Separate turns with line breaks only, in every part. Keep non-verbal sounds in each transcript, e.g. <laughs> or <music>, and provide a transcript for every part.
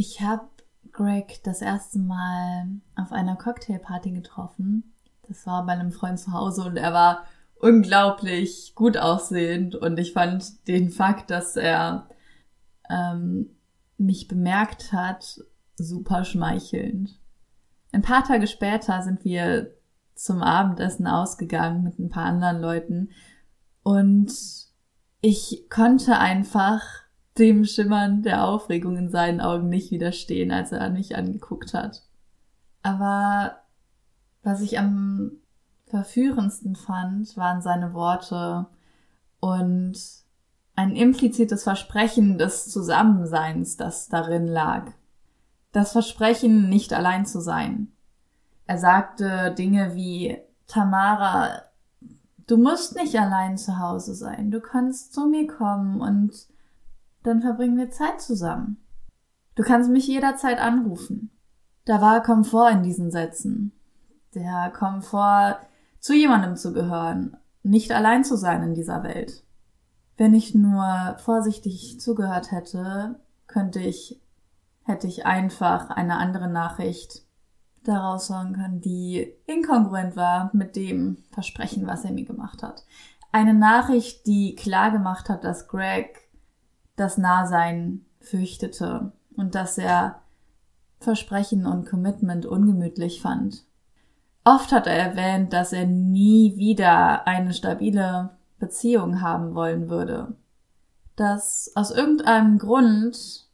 Ich habe Greg das erste Mal auf einer Cocktailparty getroffen. Das war bei einem Freund zu Hause und er war unglaublich gut aussehend und ich fand den Fakt, dass er ähm, mich bemerkt hat, super schmeichelnd. Ein paar Tage später sind wir zum Abendessen ausgegangen mit ein paar anderen Leuten und ich konnte einfach dem Schimmern der Aufregung in seinen Augen nicht widerstehen, als er mich angeguckt hat. Aber was ich am verführendsten fand, waren seine Worte und ein implizites Versprechen des Zusammenseins, das darin lag. Das Versprechen, nicht allein zu sein. Er sagte Dinge wie Tamara, du musst nicht allein zu Hause sein, du kannst zu mir kommen und dann verbringen wir Zeit zusammen. Du kannst mich jederzeit anrufen. Da war Komfort in diesen Sätzen. Der Komfort, zu jemandem zu gehören, nicht allein zu sein in dieser Welt. Wenn ich nur vorsichtig zugehört hätte, könnte ich, hätte ich einfach eine andere Nachricht daraus hören können, die inkongruent war mit dem Versprechen, was er mir gemacht hat. Eine Nachricht, die klar gemacht hat, dass Greg das Nahsein fürchtete und dass er Versprechen und Commitment ungemütlich fand. Oft hat er erwähnt, dass er nie wieder eine stabile Beziehung haben wollen würde. Dass aus irgendeinem Grund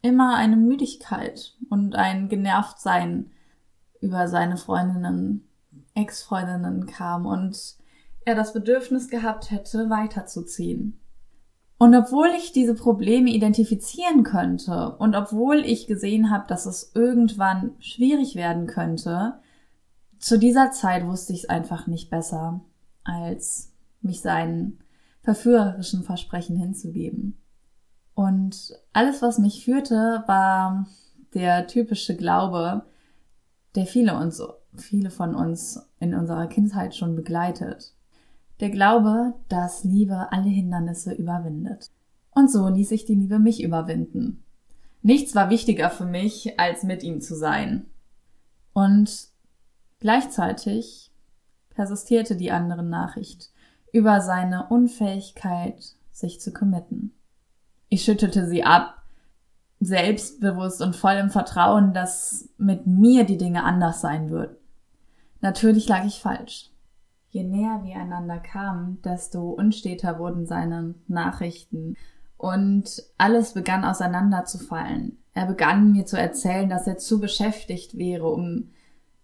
immer eine Müdigkeit und ein Genervtsein über seine Freundinnen, Ex-Freundinnen kam und er das Bedürfnis gehabt hätte, weiterzuziehen. Und obwohl ich diese Probleme identifizieren könnte und obwohl ich gesehen habe, dass es irgendwann schwierig werden könnte, zu dieser Zeit wusste ich es einfach nicht besser, als mich seinen verführerischen Versprechen hinzugeben. Und alles, was mich führte, war der typische Glaube, der viele uns, viele von uns in unserer Kindheit schon begleitet. Der Glaube, dass Liebe alle Hindernisse überwindet. Und so ließ ich die Liebe mich überwinden. Nichts war wichtiger für mich, als mit ihm zu sein. Und gleichzeitig persistierte die andere Nachricht über seine Unfähigkeit, sich zu committen. Ich schüttelte sie ab, selbstbewusst und voll im Vertrauen, dass mit mir die Dinge anders sein würden. Natürlich lag ich falsch. Je näher wir einander kamen, desto unsteter wurden seine Nachrichten und alles begann auseinanderzufallen. Er begann mir zu erzählen, dass er zu beschäftigt wäre, um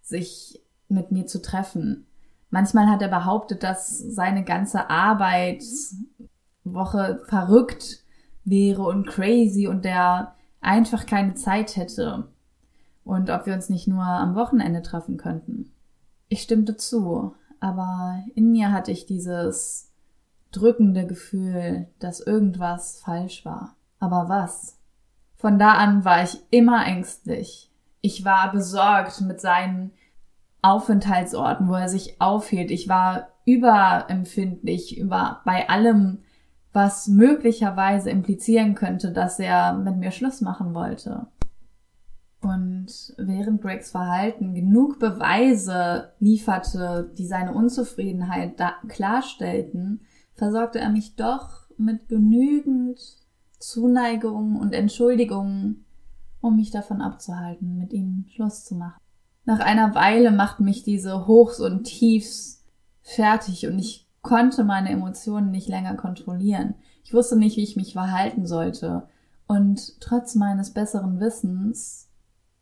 sich mit mir zu treffen. Manchmal hat er behauptet, dass seine ganze Arbeitswoche verrückt wäre und crazy und der einfach keine Zeit hätte. Und ob wir uns nicht nur am Wochenende treffen könnten. Ich stimmte zu aber in mir hatte ich dieses drückende Gefühl, dass irgendwas falsch war. Aber was? Von da an war ich immer ängstlich. Ich war besorgt mit seinen Aufenthaltsorten, wo er sich aufhielt. Ich war überempfindlich über bei allem, was möglicherweise implizieren könnte, dass er mit mir Schluss machen wollte. Und während Gregs Verhalten genug Beweise lieferte, die seine Unzufriedenheit klarstellten, versorgte er mich doch mit genügend Zuneigung und Entschuldigungen, um mich davon abzuhalten, mit ihm Schluss zu machen. Nach einer Weile machten mich diese Hochs und Tiefs fertig und ich konnte meine Emotionen nicht länger kontrollieren. Ich wusste nicht, wie ich mich verhalten sollte. Und trotz meines besseren Wissens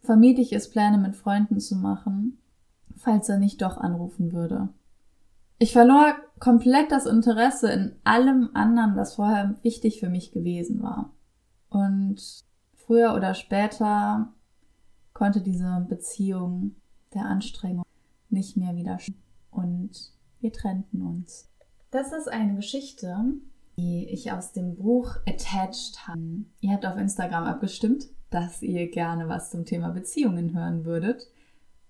vermied ich es, Pläne mit Freunden zu machen, falls er nicht doch anrufen würde. Ich verlor komplett das Interesse in allem anderen, was vorher wichtig für mich gewesen war. Und früher oder später konnte diese Beziehung der Anstrengung nicht mehr widerstehen. Und wir trennten uns. Das ist eine Geschichte, die ich aus dem Buch Attached habe. Ihr habt auf Instagram abgestimmt dass ihr gerne was zum Thema Beziehungen hören würdet.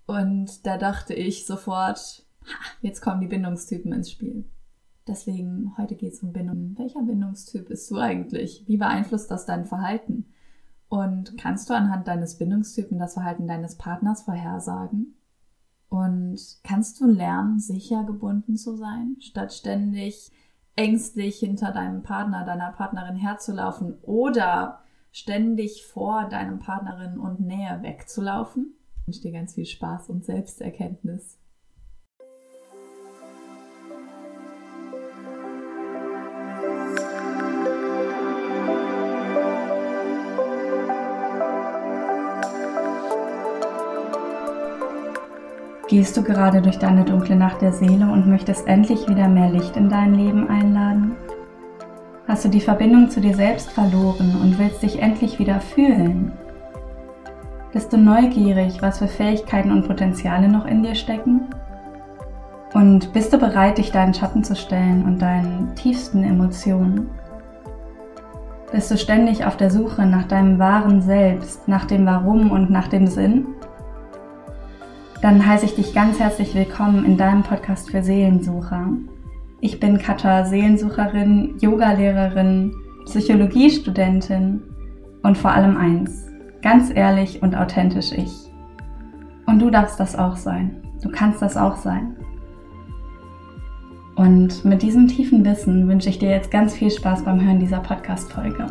Und da dachte ich sofort, ha, jetzt kommen die Bindungstypen ins Spiel. Deswegen, heute geht es um Bindung. Welcher Bindungstyp bist du eigentlich? Wie beeinflusst das dein Verhalten? Und kannst du anhand deines Bindungstypen das Verhalten deines Partners vorhersagen? Und kannst du lernen, sicher gebunden zu sein, statt ständig ängstlich hinter deinem Partner, deiner Partnerin herzulaufen oder ständig vor deinem Partnerin und Nähe wegzulaufen? Ich wünsche dir ganz viel Spaß und Selbsterkenntnis.
Gehst du gerade durch deine dunkle Nacht der Seele und möchtest endlich wieder mehr Licht in dein Leben einladen? Hast du die Verbindung zu dir selbst verloren und willst dich endlich wieder fühlen? Bist du neugierig, was für Fähigkeiten und Potenziale noch in dir stecken? Und bist du bereit, dich deinen Schatten zu stellen und deinen tiefsten Emotionen? Bist du ständig auf der Suche nach deinem wahren Selbst, nach dem Warum und nach dem Sinn? Dann heiße ich dich ganz herzlich willkommen in deinem Podcast für Seelensucher. Ich bin Katha, Seelensucherin, Yogalehrerin, Psychologiestudentin und vor allem eins, ganz ehrlich und authentisch ich. Und du darfst das auch sein. Du kannst das auch sein. Und mit diesem tiefen Wissen wünsche ich dir jetzt ganz viel Spaß beim Hören dieser Podcast-Folge.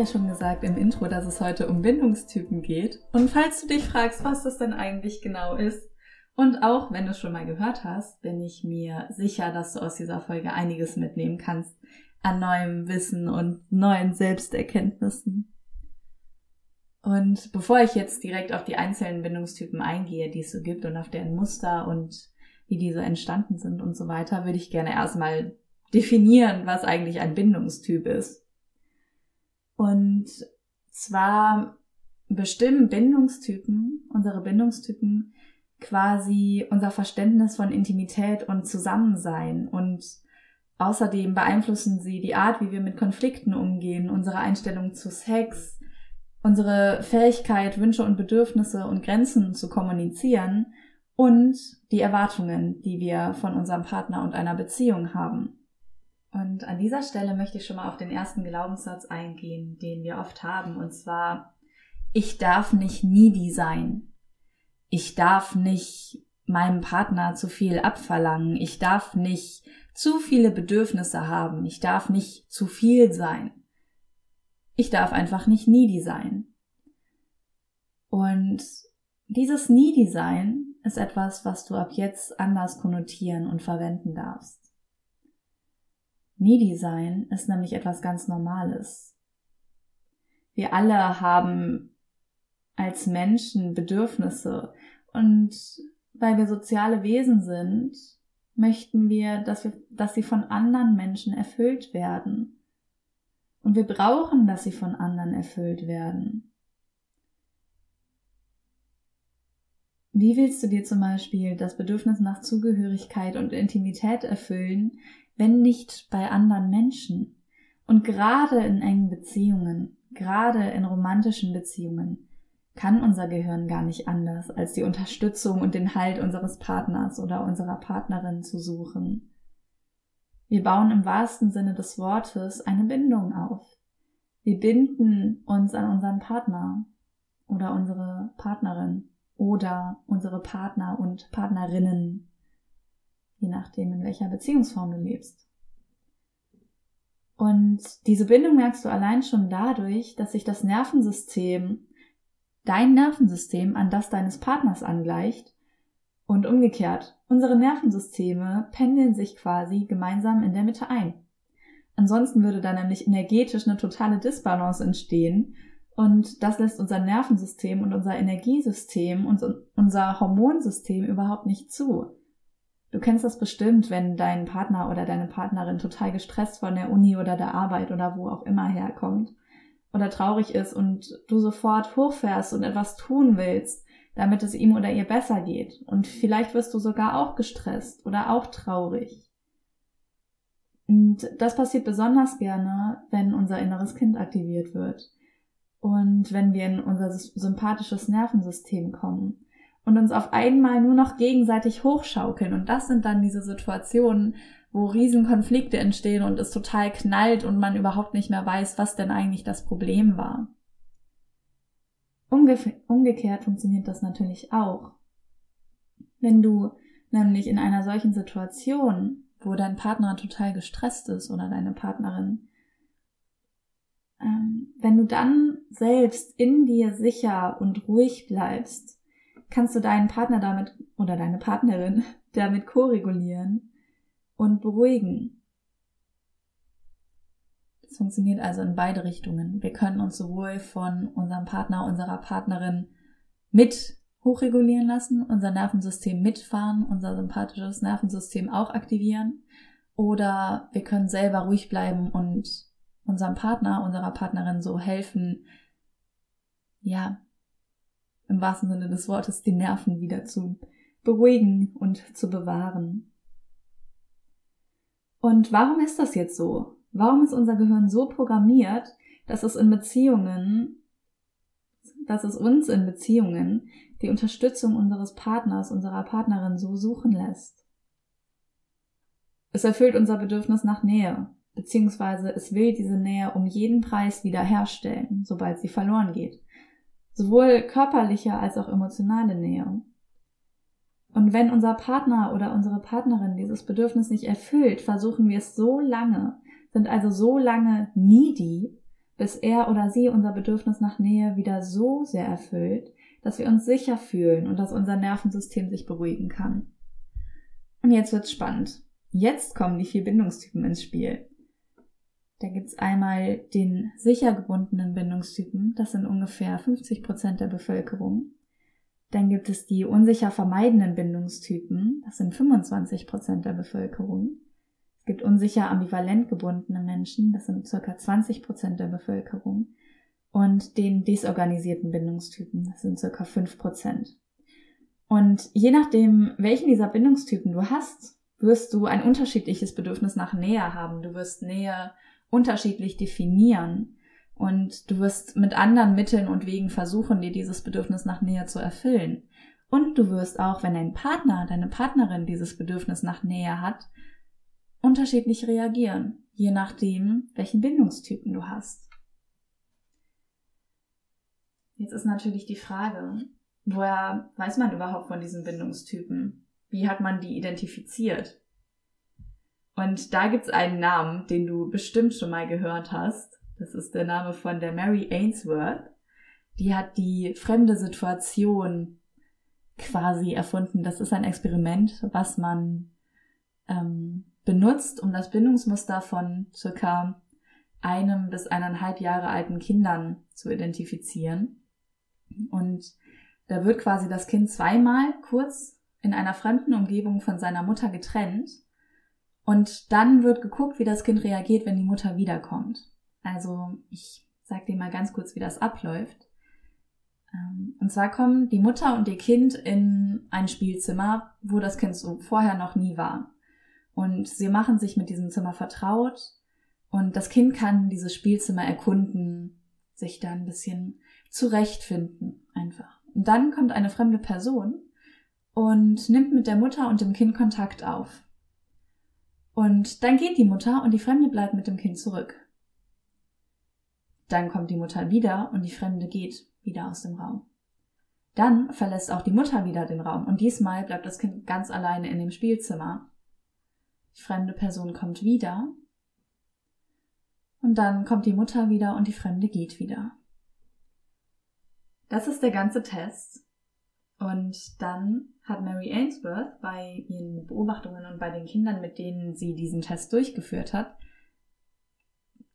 Ja schon gesagt im Intro, dass es heute um Bindungstypen geht. Und falls du dich fragst, was das denn eigentlich genau ist, und auch wenn du es schon mal gehört hast, bin ich mir sicher, dass du aus dieser Folge einiges mitnehmen kannst an neuem Wissen und neuen Selbsterkenntnissen. Und bevor ich jetzt direkt auf die einzelnen Bindungstypen eingehe, die es so gibt und auf deren Muster und wie diese entstanden sind und so weiter, würde ich gerne erstmal definieren, was eigentlich ein Bindungstyp ist. Und zwar bestimmen Bindungstypen, unsere Bindungstypen, quasi unser Verständnis von Intimität und Zusammensein und außerdem beeinflussen sie die Art, wie wir mit Konflikten umgehen, unsere Einstellung zu Sex, unsere Fähigkeit, Wünsche und Bedürfnisse und Grenzen zu kommunizieren und die Erwartungen, die wir von unserem Partner und einer Beziehung haben. Und an dieser Stelle möchte ich schon mal auf den ersten Glaubenssatz eingehen, den wir oft haben, und zwar, ich darf nicht needy sein. Ich darf nicht meinem Partner zu viel abverlangen. Ich darf nicht zu viele Bedürfnisse haben. Ich darf nicht zu viel sein. Ich darf einfach nicht needy sein. Und dieses needy sein ist etwas, was du ab jetzt anders konnotieren und verwenden darfst. Needy sein ist nämlich etwas ganz Normales. Wir alle haben als Menschen Bedürfnisse und weil wir soziale Wesen sind, möchten wir, dass wir, dass sie von anderen Menschen erfüllt werden. Und wir brauchen, dass sie von anderen erfüllt werden. Wie willst du dir zum Beispiel das Bedürfnis nach Zugehörigkeit und Intimität erfüllen, wenn nicht bei anderen Menschen. Und gerade in engen Beziehungen, gerade in romantischen Beziehungen, kann unser Gehirn gar nicht anders, als die Unterstützung und den Halt unseres Partners oder unserer Partnerin zu suchen. Wir bauen im wahrsten Sinne des Wortes eine Bindung auf. Wir binden uns an unseren Partner oder unsere Partnerin oder unsere Partner und Partnerinnen je nachdem, in welcher Beziehungsform du lebst. Und diese Bindung merkst du allein schon dadurch, dass sich das Nervensystem, dein Nervensystem an das deines Partners angleicht und umgekehrt. Unsere Nervensysteme pendeln sich quasi gemeinsam in der Mitte ein. Ansonsten würde da nämlich energetisch eine totale Disbalance entstehen und das lässt unser Nervensystem und unser Energiesystem und unser Hormonsystem überhaupt nicht zu. Du kennst das bestimmt, wenn dein Partner oder deine Partnerin total gestresst von der Uni oder der Arbeit oder wo auch immer herkommt oder traurig ist und du sofort hochfährst und etwas tun willst, damit es ihm oder ihr besser geht. Und vielleicht wirst du sogar auch gestresst oder auch traurig. Und das passiert besonders gerne, wenn unser inneres Kind aktiviert wird und wenn wir in unser sympathisches Nervensystem kommen. Und uns auf einmal nur noch gegenseitig hochschaukeln. Und das sind dann diese Situationen, wo Riesenkonflikte entstehen und es total knallt und man überhaupt nicht mehr weiß, was denn eigentlich das Problem war. Umge umgekehrt funktioniert das natürlich auch. Wenn du nämlich in einer solchen Situation, wo dein Partner total gestresst ist oder deine Partnerin, ähm, wenn du dann selbst in dir sicher und ruhig bleibst, kannst du deinen Partner damit oder deine Partnerin <laughs> damit koregulieren und beruhigen. Das funktioniert also in beide Richtungen. Wir können uns sowohl von unserem Partner, unserer Partnerin mit hochregulieren lassen, unser Nervensystem mitfahren, unser sympathisches Nervensystem auch aktivieren. Oder wir können selber ruhig bleiben und unserem Partner, unserer Partnerin so helfen, ja, im wahrsten Sinne des Wortes, die Nerven wieder zu beruhigen und zu bewahren. Und warum ist das jetzt so? Warum ist unser Gehirn so programmiert, dass es in Beziehungen, dass es uns in Beziehungen die Unterstützung unseres Partners, unserer Partnerin so suchen lässt? Es erfüllt unser Bedürfnis nach Nähe, beziehungsweise es will diese Nähe um jeden Preis wiederherstellen, sobald sie verloren geht. Sowohl körperliche als auch emotionale Nähe. Und wenn unser Partner oder unsere Partnerin dieses Bedürfnis nicht erfüllt, versuchen wir es so lange, sind also so lange needy, bis er oder sie unser Bedürfnis nach Nähe wieder so sehr erfüllt, dass wir uns sicher fühlen und dass unser Nervensystem sich beruhigen kann. Und jetzt wird's spannend. Jetzt kommen die vier Bindungstypen ins Spiel. Da gibt's einmal den sicher gebundenen Bindungstypen, das sind ungefähr 50 Prozent der Bevölkerung. Dann gibt es die unsicher vermeidenden Bindungstypen. Das sind 25 Prozent der Bevölkerung. Es gibt unsicher ambivalent gebundene Menschen. Das sind circa 20 Prozent der Bevölkerung. Und den desorganisierten Bindungstypen. Das sind circa 5 Prozent. Und je nachdem, welchen dieser Bindungstypen du hast, wirst du ein unterschiedliches Bedürfnis nach Nähe haben. Du wirst Nähe unterschiedlich definieren. Und du wirst mit anderen Mitteln und Wegen versuchen, dir dieses Bedürfnis nach Nähe zu erfüllen. Und du wirst auch, wenn dein Partner, deine Partnerin dieses Bedürfnis nach Nähe hat, unterschiedlich reagieren, je nachdem, welchen Bindungstypen du hast. Jetzt ist natürlich die Frage, woher weiß man überhaupt von diesen Bindungstypen? Wie hat man die identifiziert? Und da gibt's einen Namen, den du bestimmt schon mal gehört hast. Das ist der Name von der Mary Ainsworth. Die hat die fremde Situation quasi erfunden. Das ist ein Experiment, was man ähm, benutzt, um das Bindungsmuster von circa einem bis eineinhalb Jahre alten Kindern zu identifizieren. Und da wird quasi das Kind zweimal kurz in einer fremden Umgebung von seiner Mutter getrennt. Und dann wird geguckt, wie das Kind reagiert, wenn die Mutter wiederkommt. Also ich sag dir mal ganz kurz, wie das abläuft. Ähm, und zwar kommen die Mutter und ihr Kind in ein Spielzimmer, wo das Kind so vorher noch nie war. Und sie machen sich mit diesem Zimmer vertraut und das Kind kann dieses Spielzimmer erkunden, sich da ein bisschen zurechtfinden einfach. Und dann kommt eine fremde Person und nimmt mit der Mutter und dem Kind Kontakt auf. Und dann geht die Mutter und die Fremde bleibt mit dem Kind zurück. Dann kommt die Mutter wieder und die Fremde geht wieder aus dem Raum. Dann verlässt auch die Mutter wieder den Raum und diesmal bleibt das Kind ganz alleine in dem Spielzimmer. Die fremde Person kommt wieder und dann kommt die Mutter wieder und die Fremde geht wieder. Das ist der ganze Test. Und dann hat Mary Ainsworth bei ihren Beobachtungen und bei den Kindern, mit denen sie diesen Test durchgeführt hat,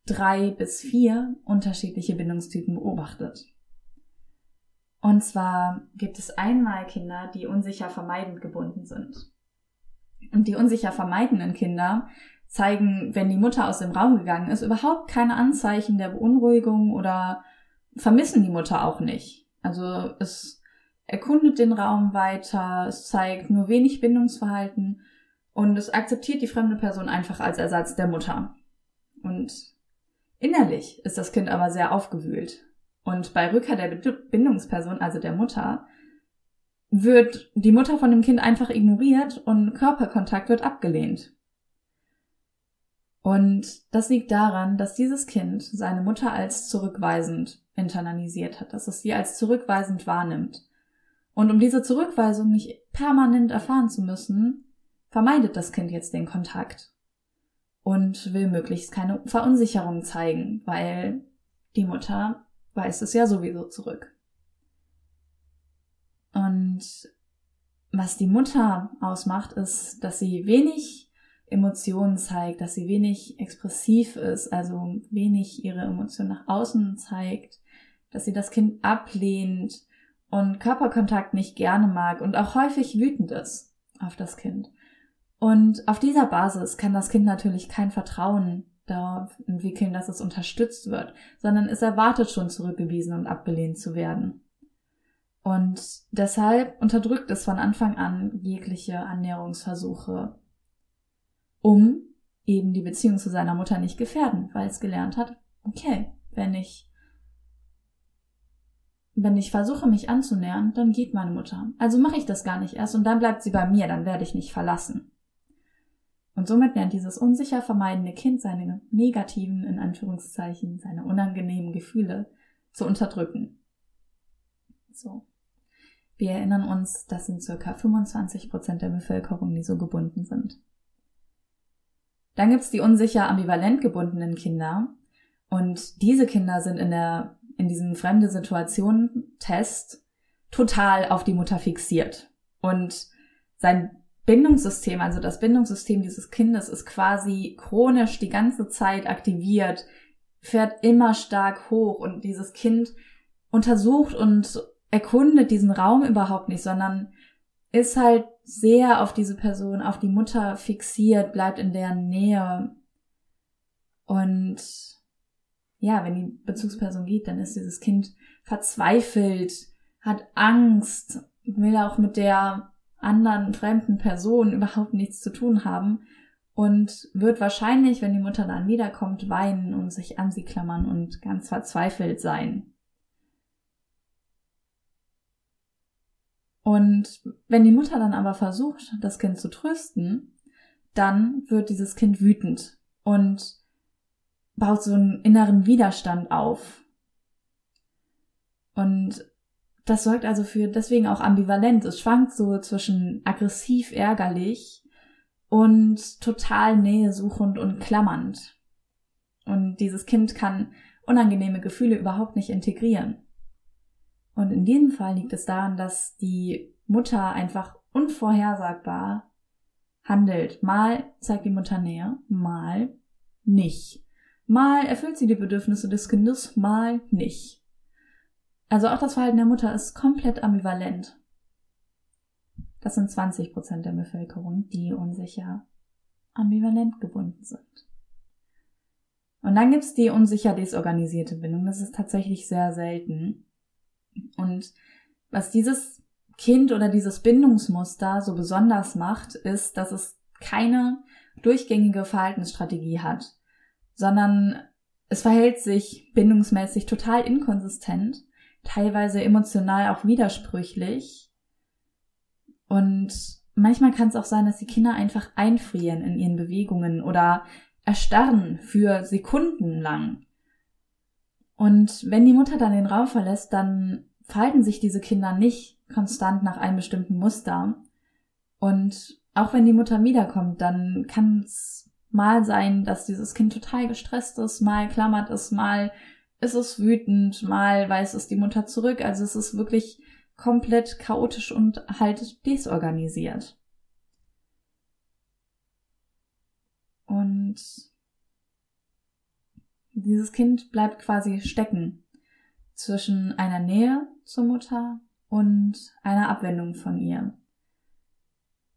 drei bis vier unterschiedliche Bindungstypen beobachtet. Und zwar gibt es einmal Kinder, die unsicher vermeidend gebunden sind. Und die unsicher vermeidenden Kinder zeigen, wenn die Mutter aus dem Raum gegangen ist, überhaupt keine Anzeichen der Beunruhigung oder vermissen die Mutter auch nicht. Also es erkundet den Raum weiter, es zeigt nur wenig Bindungsverhalten und es akzeptiert die fremde Person einfach als Ersatz der Mutter. Und Innerlich ist das Kind aber sehr aufgewühlt. Und bei Rückkehr der Bindungsperson, also der Mutter, wird die Mutter von dem Kind einfach ignoriert und Körperkontakt wird abgelehnt. Und das liegt daran, dass dieses Kind seine Mutter als zurückweisend internalisiert hat, dass es sie als zurückweisend wahrnimmt. Und um diese Zurückweisung nicht permanent erfahren zu müssen, vermeidet das Kind jetzt den Kontakt und will möglichst keine Verunsicherung zeigen, weil die Mutter weist es ja sowieso zurück. Und was die Mutter ausmacht, ist, dass sie wenig Emotionen zeigt, dass sie wenig expressiv ist, also wenig ihre Emotionen nach außen zeigt, dass sie das Kind ablehnt und Körperkontakt nicht gerne mag und auch häufig wütend ist auf das Kind. Und auf dieser Basis kann das Kind natürlich kein Vertrauen darauf entwickeln, dass es unterstützt wird, sondern es erwartet schon zurückgewiesen und abgelehnt zu werden. Und deshalb unterdrückt es von Anfang an jegliche Annäherungsversuche um eben die Beziehung zu seiner Mutter nicht gefährden, weil es gelernt hat, okay, wenn ich wenn ich versuche, mich anzunähern, dann geht meine Mutter. Also mache ich das gar nicht erst und dann bleibt sie bei mir, dann werde ich nicht verlassen. Und somit lernt dieses unsicher vermeidende Kind seine negativen, in Anführungszeichen, seine unangenehmen Gefühle zu unterdrücken. So. Wir erinnern uns, das sind circa 25 Prozent der Bevölkerung, die so gebunden sind. Dann gibt's die unsicher ambivalent gebundenen Kinder. Und diese Kinder sind in der, in diesem fremde Situation Test total auf die Mutter fixiert. Und sein Bindungssystem, also das Bindungssystem dieses Kindes ist quasi chronisch die ganze Zeit aktiviert, fährt immer stark hoch und dieses Kind untersucht und erkundet diesen Raum überhaupt nicht, sondern ist halt sehr auf diese Person, auf die Mutter fixiert, bleibt in deren Nähe. Und ja, wenn die Bezugsperson geht, dann ist dieses Kind verzweifelt, hat Angst, will auch mit der anderen fremden Person <laughs> überhaupt nichts zu tun haben und wird wahrscheinlich, wenn die Mutter dann wiederkommt, weinen und sich an sie klammern und ganz verzweifelt sein. Und wenn die Mutter dann aber versucht, das Kind zu trösten, dann wird dieses Kind wütend und baut so einen inneren Widerstand auf. Und das sorgt also für deswegen auch ambivalent. Es schwankt so zwischen aggressiv ärgerlich und total nähesuchend und klammernd. Und dieses Kind kann unangenehme Gefühle überhaupt nicht integrieren. Und in diesem Fall liegt es daran, dass die Mutter einfach unvorhersagbar handelt. Mal zeigt die Mutter Nähe, mal nicht. Mal erfüllt sie die Bedürfnisse des Kindes, mal nicht. Also auch das Verhalten der Mutter ist komplett ambivalent. Das sind 20 Prozent der Bevölkerung, die unsicher ambivalent gebunden sind. Und dann gibt's die unsicher desorganisierte Bindung. Das ist tatsächlich sehr selten. Und was dieses Kind oder dieses Bindungsmuster so besonders macht, ist, dass es keine durchgängige Verhaltensstrategie hat, sondern es verhält sich bindungsmäßig total inkonsistent, teilweise emotional auch widersprüchlich. Und manchmal kann es auch sein, dass die Kinder einfach einfrieren in ihren Bewegungen oder erstarren für Sekunden lang. Und wenn die Mutter dann den Raum verlässt, dann verhalten sich diese Kinder nicht konstant nach einem bestimmten Muster. Und auch wenn die Mutter wiederkommt, dann kann es mal sein, dass dieses Kind total gestresst ist, mal klammert es, mal ist es wütend, mal weist es die Mutter zurück. Also es ist wirklich komplett chaotisch und halt desorganisiert. Und dieses Kind bleibt quasi stecken zwischen einer Nähe zur Mutter und einer Abwendung von ihr.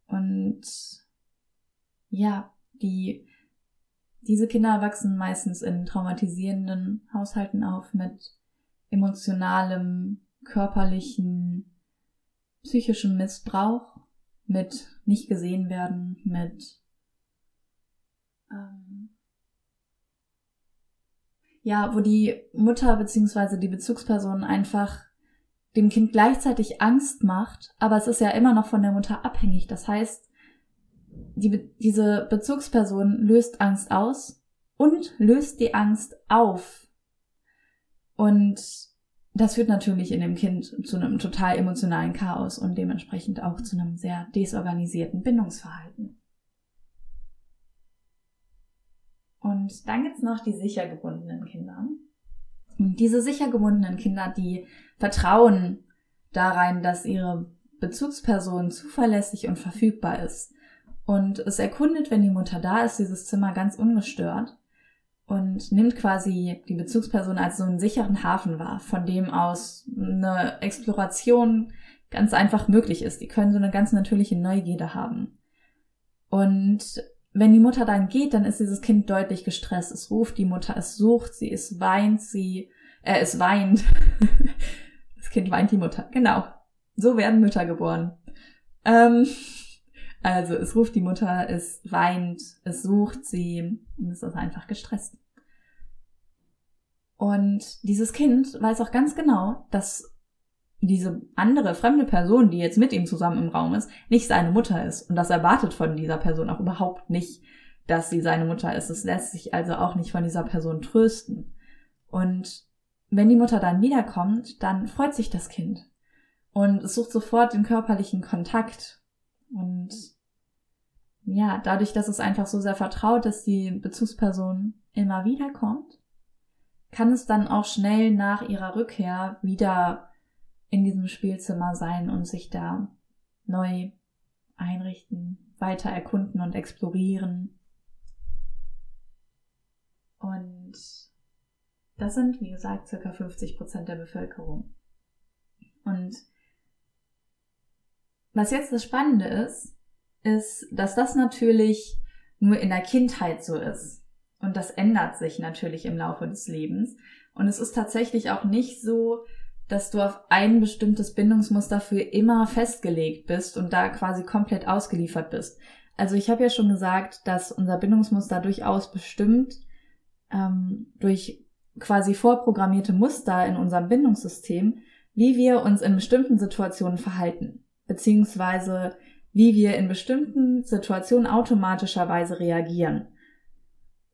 Und ja, die, diese Kinder wachsen meistens in traumatisierenden Haushalten auf mit emotionalem, körperlichen, psychischem Missbrauch, mit nicht gesehen werden, mit ähm, ja, wo die Mutter beziehungsweise die Bezugsperson einfach dem Kind gleichzeitig Angst macht, aber es ist ja immer noch von der Mutter abhängig. Das heißt, die, diese Bezugsperson löst Angst aus und löst die Angst auf. Und das führt natürlich in dem Kind zu einem total emotionalen Chaos und dementsprechend auch zu einem sehr desorganisierten Bindungsverhalten. Und dann gibt's noch die sicher gebundenen Kinder. Und diese sicher gebundenen Kinder, die vertrauen darein, dass ihre Bezugsperson zuverlässig und verfügbar ist. Und es erkundet, wenn die Mutter da ist, dieses Zimmer ganz ungestört und nimmt quasi die Bezugsperson als so einen sicheren Hafen wahr, von dem aus eine Exploration ganz einfach möglich ist. Die können so eine ganz natürliche Neugierde haben. Und wenn die Mutter dann geht, dann ist dieses Kind deutlich gestresst. Es ruft die Mutter, es sucht sie, es weint sie, äh, es weint. <laughs> das Kind weint die Mutter. Genau. So werden Mütter geboren. Ähm, also es ruft die Mutter, es weint, es sucht sie und es ist einfach gestresst. Und dieses Kind weiß auch ganz genau, dass diese andere fremde Person, die jetzt mit ihm zusammen im Raum ist, nicht seine Mutter ist. Und das erwartet von dieser Person auch überhaupt nicht, dass sie seine Mutter ist. Es lässt sich also auch nicht von dieser Person trösten. Und wenn die Mutter dann wiederkommt, dann freut sich das Kind. Und es sucht sofort den körperlichen Kontakt. Und ja, dadurch, dass es einfach so sehr vertraut, dass die Bezugsperson immer wiederkommt, kann es dann auch schnell nach ihrer Rückkehr wieder in diesem Spielzimmer sein und sich da neu einrichten, weiter erkunden und explorieren. Und das sind, wie gesagt, circa 50 Prozent der Bevölkerung. Und was jetzt das Spannende ist, ist, dass das natürlich nur in der Kindheit so ist. Und das ändert sich natürlich im Laufe des Lebens. Und es ist tatsächlich auch nicht so, dass du auf ein bestimmtes Bindungsmuster für immer festgelegt bist und da quasi komplett ausgeliefert bist. Also ich habe ja schon gesagt, dass unser Bindungsmuster durchaus bestimmt ähm, durch quasi vorprogrammierte Muster in unserem Bindungssystem, wie wir uns in bestimmten Situationen verhalten, beziehungsweise wie wir in bestimmten Situationen automatischerweise reagieren.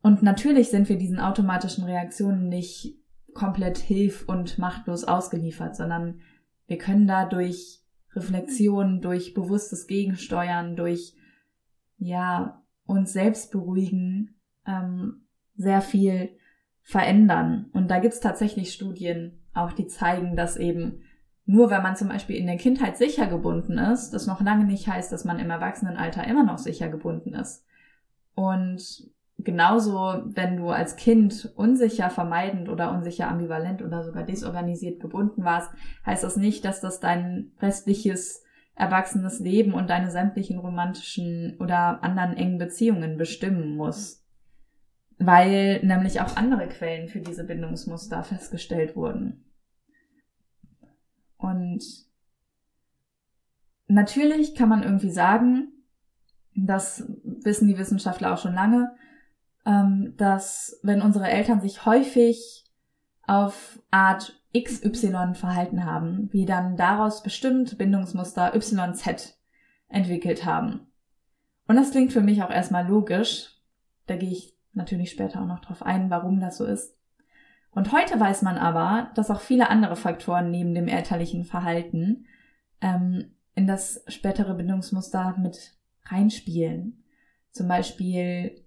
Und natürlich sind wir diesen automatischen Reaktionen nicht komplett hilf- und machtlos ausgeliefert, sondern wir können da durch Reflexion, durch bewusstes Gegensteuern, durch ja uns selbst beruhigen ähm, sehr viel verändern. Und da gibt's tatsächlich Studien, auch die zeigen, dass eben nur wenn man zum Beispiel in der Kindheit sicher gebunden ist, das noch lange nicht heißt, dass man im Erwachsenenalter immer noch sicher gebunden ist. Und genauso, wenn du als Kind unsicher vermeidend oder unsicher ambivalent oder sogar desorganisiert gebunden warst, heißt das nicht, dass das dein restliches erwachsenes Leben und deine sämtlichen romantischen oder anderen engen Beziehungen bestimmen muss. Weil nämlich auch andere Quellen für diese Bindungsmuster festgestellt wurden. Und natürlich kann man irgendwie sagen, das wissen die Wissenschaftler auch schon lange, ähm, dass wenn unsere Eltern sich häufig auf Art XY verhalten haben, wir dann daraus bestimmt Bindungsmuster YZ entwickelt haben. Und das klingt für mich auch erstmal logisch. Da gehe ich natürlich später auch noch drauf ein, warum das so ist. Und heute weiß man aber, dass auch viele andere Faktoren neben dem elterlichen Verhalten ähm, in das spätere Bindungsmuster mit reinspielen. Zum Beispiel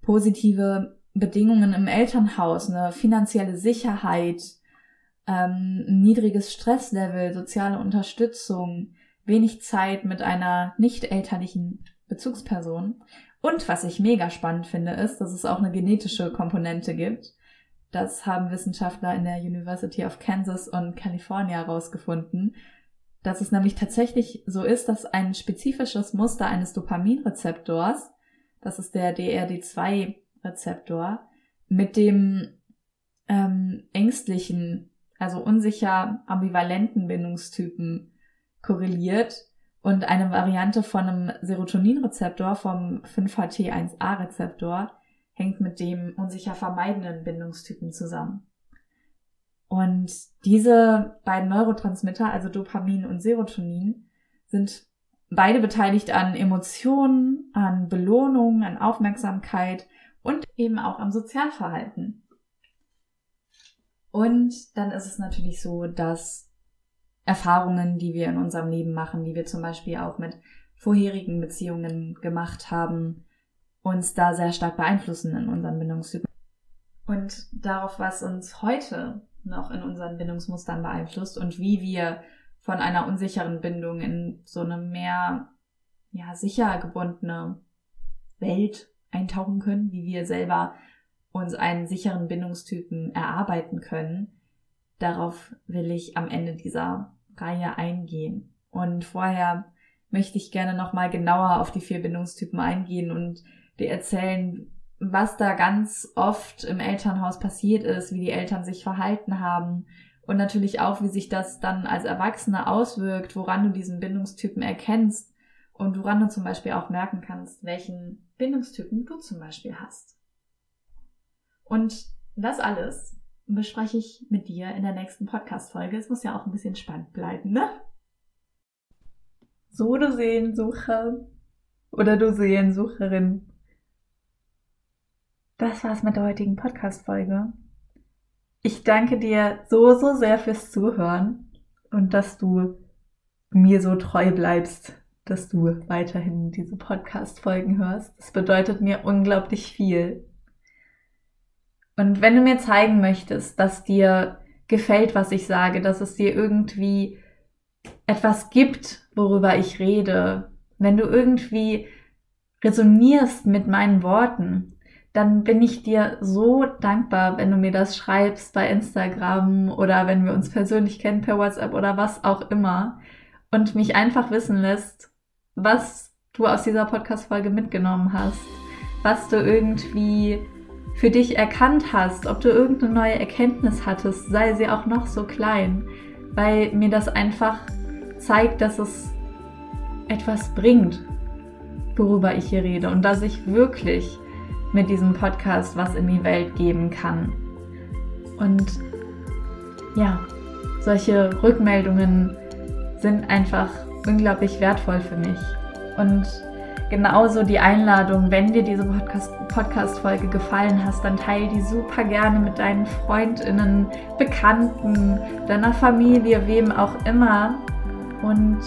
positive Bedingungen im Elternhaus, eine finanzielle Sicherheit, ähm, niedriges Stresslevel, soziale Unterstützung, wenig Zeit mit einer nicht elterlichen Bezugsperson. Und was ich mega spannend finde, ist, dass es auch eine genetische Komponente gibt. Das haben Wissenschaftler in der University of Kansas und California herausgefunden, dass es nämlich tatsächlich so ist, dass ein spezifisches Muster eines Dopaminrezeptors das ist der DRD2-Rezeptor, mit dem ähm, ängstlichen, also unsicher ambivalenten Bindungstypen korreliert und eine Variante von einem Serotoninrezeptor vom 5-HT1A-Rezeptor hängt mit dem unsicher vermeidenden Bindungstypen zusammen. Und diese beiden Neurotransmitter, also Dopamin und Serotonin, sind beide beteiligt an Emotionen, an Belohnung, an Aufmerksamkeit und eben auch am Sozialverhalten. Und dann ist es natürlich so, dass Erfahrungen, die wir in unserem Leben machen, die wir zum Beispiel auch mit vorherigen Beziehungen gemacht haben, uns da sehr stark beeinflussen in unseren Bindungstypen. Und darauf, was uns heute noch in unseren Bindungsmustern beeinflusst und wie wir von einer unsicheren Bindung in so eine mehr ja, sicher gebundene Welt eintauchen können, wie wir selber uns einen sicheren Bindungstypen erarbeiten können. Darauf will ich am Ende dieser Reihe eingehen. Und vorher möchte ich gerne nochmal genauer auf die vier Bindungstypen eingehen und dir erzählen, was da ganz oft im Elternhaus passiert ist, wie die Eltern sich verhalten haben und natürlich auch, wie sich das dann als Erwachsener auswirkt, woran du diesen Bindungstypen erkennst und woran du zum Beispiel auch merken kannst, welchen Bindungstypen du zum Beispiel hast. Und das alles bespreche ich mit dir in der nächsten Podcast-Folge. Es muss ja auch ein bisschen spannend bleiben, ne? So, du Sehensucher oder du Sehensucherin. Das war's mit der heutigen Podcast-Folge. Ich danke dir so, so sehr fürs Zuhören und dass du mir so treu bleibst, dass du weiterhin diese Podcast-Folgen hörst. Das bedeutet mir unglaublich viel. Und wenn du mir zeigen möchtest, dass dir gefällt, was ich sage, dass es dir irgendwie etwas gibt, worüber ich rede, wenn du irgendwie resonierst mit meinen Worten, dann bin ich dir so dankbar, wenn du mir das schreibst bei Instagram oder wenn wir uns persönlich kennen per WhatsApp oder was auch immer und mich einfach wissen lässt, was du aus dieser Podcast-Folge mitgenommen hast, was du irgendwie für dich erkannt hast, ob du irgendeine neue Erkenntnis hattest, sei sie auch noch so klein, weil mir das einfach zeigt, dass es etwas bringt, worüber ich hier rede und dass ich wirklich mit diesem Podcast was in die Welt geben kann. Und ja, solche Rückmeldungen sind einfach unglaublich wertvoll für mich. Und genauso die Einladung, wenn dir diese Podcast-Folge gefallen hat, dann teile die super gerne mit deinen FreundInnen, Bekannten, deiner Familie, wem auch immer. Und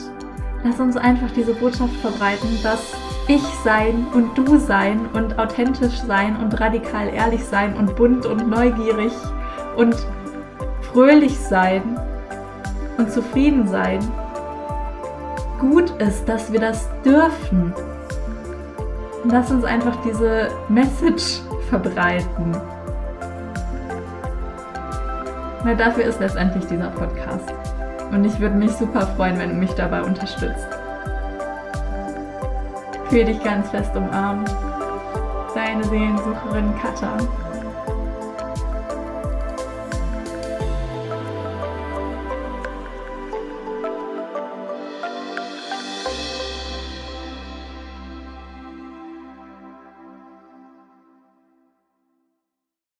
lass uns einfach diese Botschaft verbreiten, dass ich sein und du sein und authentisch sein und radikal ehrlich sein und bunt und neugierig und fröhlich sein und zufrieden sein gut ist, dass wir das dürfen. Lass uns einfach diese Message verbreiten. Weil dafür ist letztendlich dieser Podcast. Und ich würde mich super freuen, wenn du mich dabei unterstützt. Fühl dich ganz fest umarmt. Deine Seelensucherin Katha.